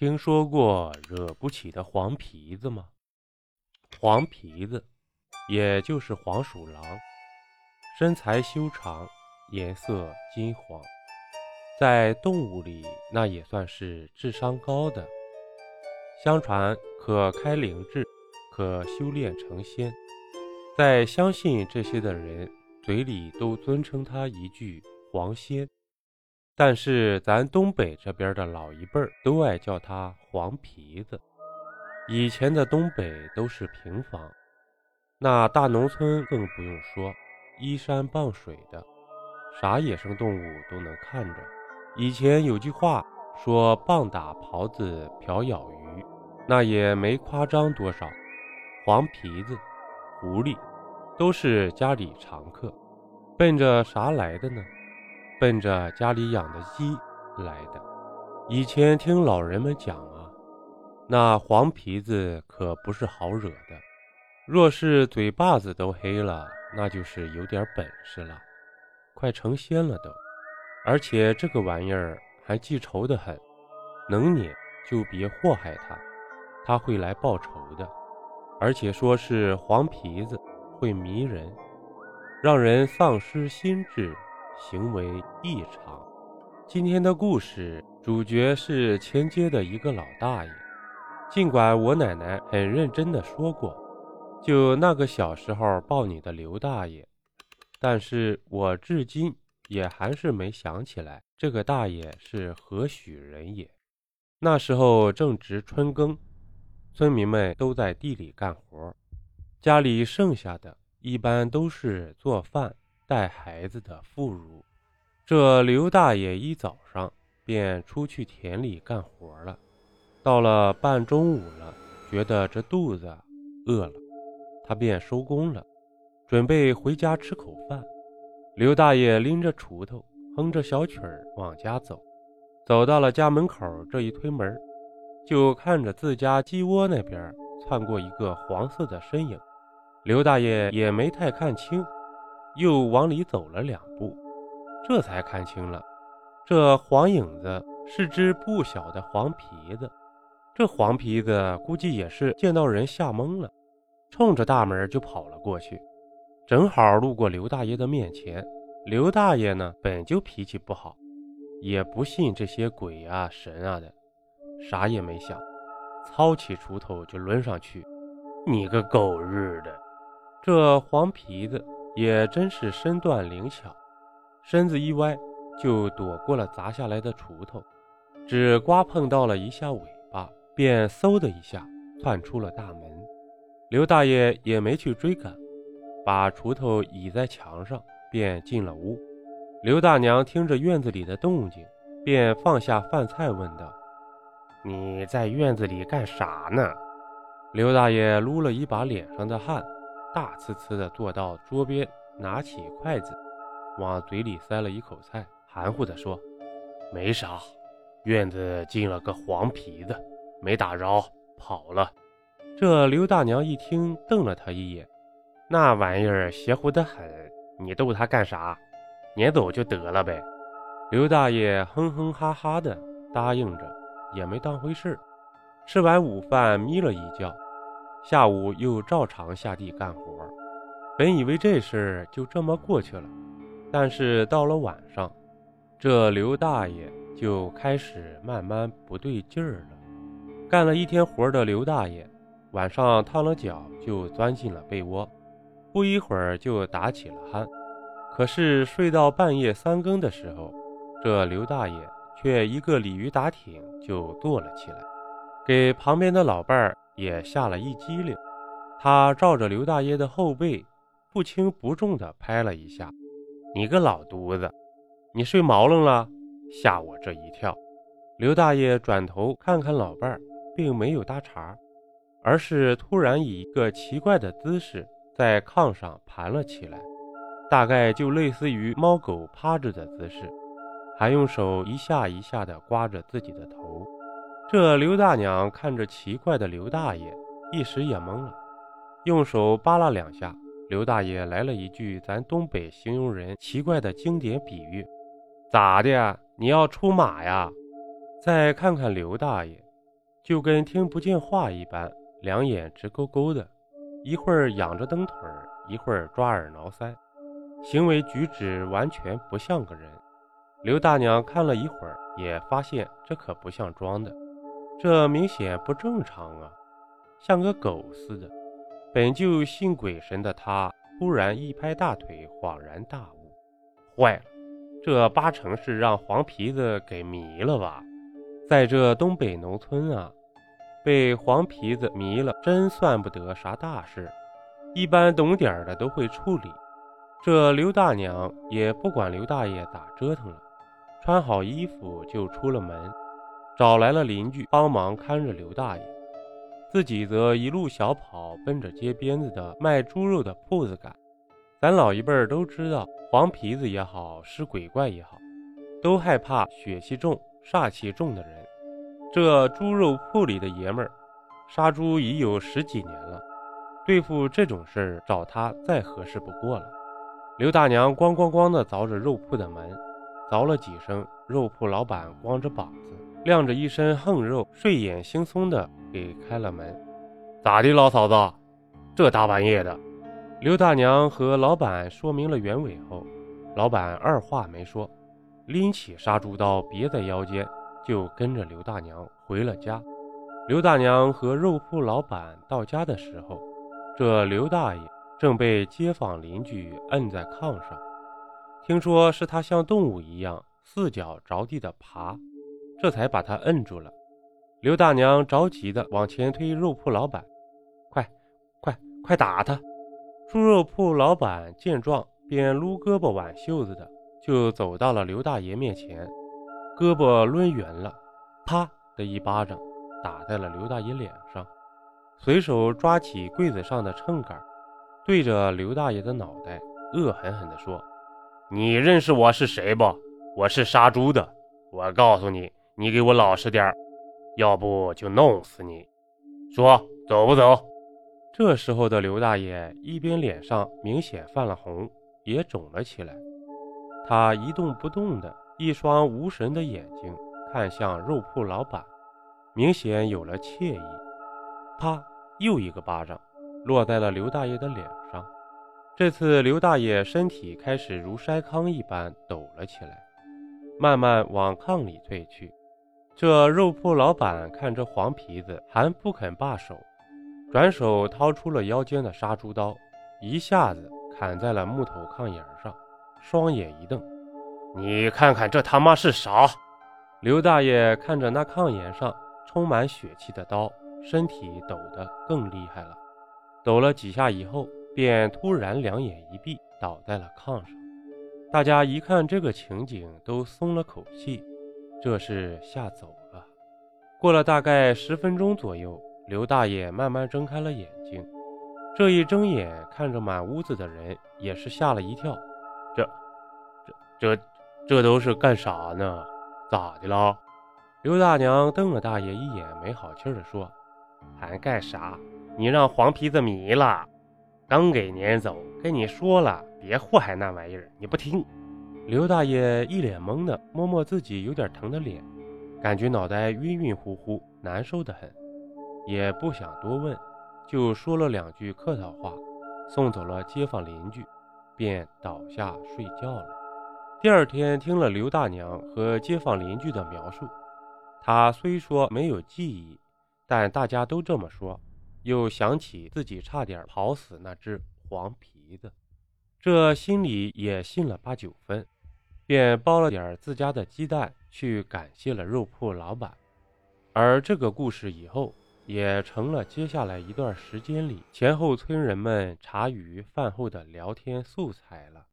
听说过惹不起的黄皮子吗？黄皮子，也就是黄鼠狼，身材修长，颜色金黄，在动物里那也算是智商高的。相传可开灵智，可修炼成仙。在相信这些的人嘴里都尊称他一句“黄仙”。但是咱东北这边的老一辈儿都爱叫他黄皮子。以前的东北都是平房，那大农村更不用说，依山傍水的，啥野生动物都能看着。以前有句话说“棒打狍子，瓢舀鱼”，那也没夸张多少。黄皮子、狐狸都是家里常客，奔着啥来的呢？奔着家里养的鸡来的。以前听老人们讲啊，那黄皮子可不是好惹的。若是嘴巴子都黑了，那就是有点本事了，快成仙了都。而且这个玩意儿还记仇的很，能撵就别祸害他，他会来报仇的。而且说是黄皮子会迷人，让人丧失心智。行为异常。今天的故事主角是前街的一个老大爷。尽管我奶奶很认真的说过，就那个小时候抱你的刘大爷，但是我至今也还是没想起来这个大爷是何许人也。那时候正值春耕，村民们都在地里干活，家里剩下的一般都是做饭。带孩子的妇孺，这刘大爷一早上便出去田里干活了。到了半中午了，觉得这肚子饿了，他便收工了，准备回家吃口饭。刘大爷拎着锄头，哼着小曲儿往家走。走到了家门口，这一推门，就看着自家鸡窝那边窜过一个黄色的身影。刘大爷也没太看清。又往里走了两步，这才看清了，这黄影子是只不小的黄皮子。这黄皮子估计也是见到人吓懵了，冲着大门就跑了过去，正好路过刘大爷的面前。刘大爷呢，本就脾气不好，也不信这些鬼啊神啊的，啥也没想，操起锄头就抡上去。你个狗日的！这黄皮子。也真是身段灵巧，身子一歪，就躲过了砸下来的锄头，只刮碰到了一下尾巴，便嗖的一下窜出了大门。刘大爷也没去追赶，把锄头倚在墙上，便进了屋。刘大娘听着院子里的动静，便放下饭菜，问道：“你在院子里干啥呢？”刘大爷撸了一把脸上的汗。大呲呲地坐到桌边，拿起筷子，往嘴里塞了一口菜，含糊地说：“没啥，院子进了个黄皮子，没打着，跑了。”这刘大娘一听，瞪了他一眼：“那玩意儿邪乎得很，你逗他干啥？撵走就得了呗。”刘大爷哼哼哈哈的答应着，也没当回事吃完午饭，眯了一觉。下午又照常下地干活，本以为这事儿就这么过去了，但是到了晚上，这刘大爷就开始慢慢不对劲儿了。干了一天活的刘大爷，晚上烫了脚就钻进了被窝，不一会儿就打起了鼾。可是睡到半夜三更的时候，这刘大爷却一个鲤鱼打挺就坐了起来，给旁边的老伴儿。也吓了一激灵，他照着刘大爷的后背，不轻不重地拍了一下。你个老犊子，你睡毛愣了，吓我这一跳。刘大爷转头看看老伴儿，并没有搭茬，而是突然以一个奇怪的姿势在炕上盘了起来，大概就类似于猫狗趴着的姿势，还用手一下一下地刮着自己的头。这刘大娘看着奇怪的刘大爷，一时也懵了，用手扒拉两下，刘大爷来了一句咱东北形容人奇怪的经典比喻：“咋的？你要出马呀？”再看看刘大爷，就跟听不见话一般，两眼直勾勾的，一会儿仰着蹬腿儿，一会儿抓耳挠腮，行为举止完全不像个人。刘大娘看了一会儿，也发现这可不像装的，这明显不正常啊，像个狗似的。本就信鬼神的他，突然一拍大腿，恍然大悟：坏了，这八成是让黄皮子给迷了吧？在这东北农村啊，被黄皮子迷了，真算不得啥大事，一般懂点的都会处理。这刘大娘也不管刘大爷咋折腾了。穿好衣服就出了门，找来了邻居帮忙看着刘大爷，自己则一路小跑奔着街边子的卖猪肉的铺子赶。咱老一辈儿都知道，黄皮子也好，是鬼怪也好，都害怕血气重、煞气重的人。这猪肉铺里的爷们儿杀猪已有十几年了，对付这种事儿找他再合适不过了。刘大娘咣咣咣地凿着肉铺的门。凿了几声，肉铺老板光着膀子，晾着一身横肉，睡眼惺忪的给开了门。咋的，老嫂子？这大半夜的？刘大娘和老板说明了原委后，老板二话没说，拎起杀猪刀别在腰间，就跟着刘大娘回了家。刘大娘和肉铺老板到家的时候，这刘大爷正被街坊邻居摁在炕上。听说是他像动物一样四脚着地的爬，这才把他摁住了。刘大娘着急的往前推肉铺老板：“快，快，快打他！”猪肉铺老板见状，便撸胳膊挽袖子的就走到了刘大爷面前，胳膊抡圆了，啪的一巴掌打在了刘大爷脸上，随手抓起柜子上的秤杆，对着刘大爷的脑袋恶狠狠地说。你认识我是谁不？我是杀猪的。我告诉你，你给我老实点要不就弄死你。说走不走？这时候的刘大爷一边脸上明显泛了红，也肿了起来。他一动不动的，一双无神的眼睛看向肉铺老板，明显有了惬意。啪，又一个巴掌落在了刘大爷的脸上。这次刘大爷身体开始如筛糠一般抖了起来，慢慢往炕里退去。这肉铺老板看着黄皮子还不肯罢手，转手掏出了腰间的杀猪刀，一下子砍在了木头炕沿上，双眼一瞪：“你看看这他妈是啥？”刘大爷看着那炕沿上充满血气的刀，身体抖得更厉害了，抖了几下以后。便突然两眼一闭，倒在了炕上。大家一看这个情景，都松了口气，这是吓走了。过了大概十分钟左右，刘大爷慢慢睁开了眼睛。这一睁眼，看着满屋子的人，也是吓了一跳。这、这、这、这都是干啥呢？咋的了？刘大娘瞪了大爷一眼，没好气地说：“还干啥？你让黄皮子迷了。”刚给撵走，跟你说了，别祸害那玩意儿，你不听。刘大爷一脸懵的，摸摸自己有点疼的脸，感觉脑袋晕晕乎乎，难受的很，也不想多问，就说了两句客套话，送走了街坊邻居，便倒下睡觉了。第二天听了刘大娘和街坊邻居的描述，他虽说没有记忆，但大家都这么说。又想起自己差点跑死那只黄皮子，这心里也信了八九分，便包了点自家的鸡蛋去感谢了肉铺老板。而这个故事以后也成了接下来一段时间里前后村人们茶余饭后的聊天素材了。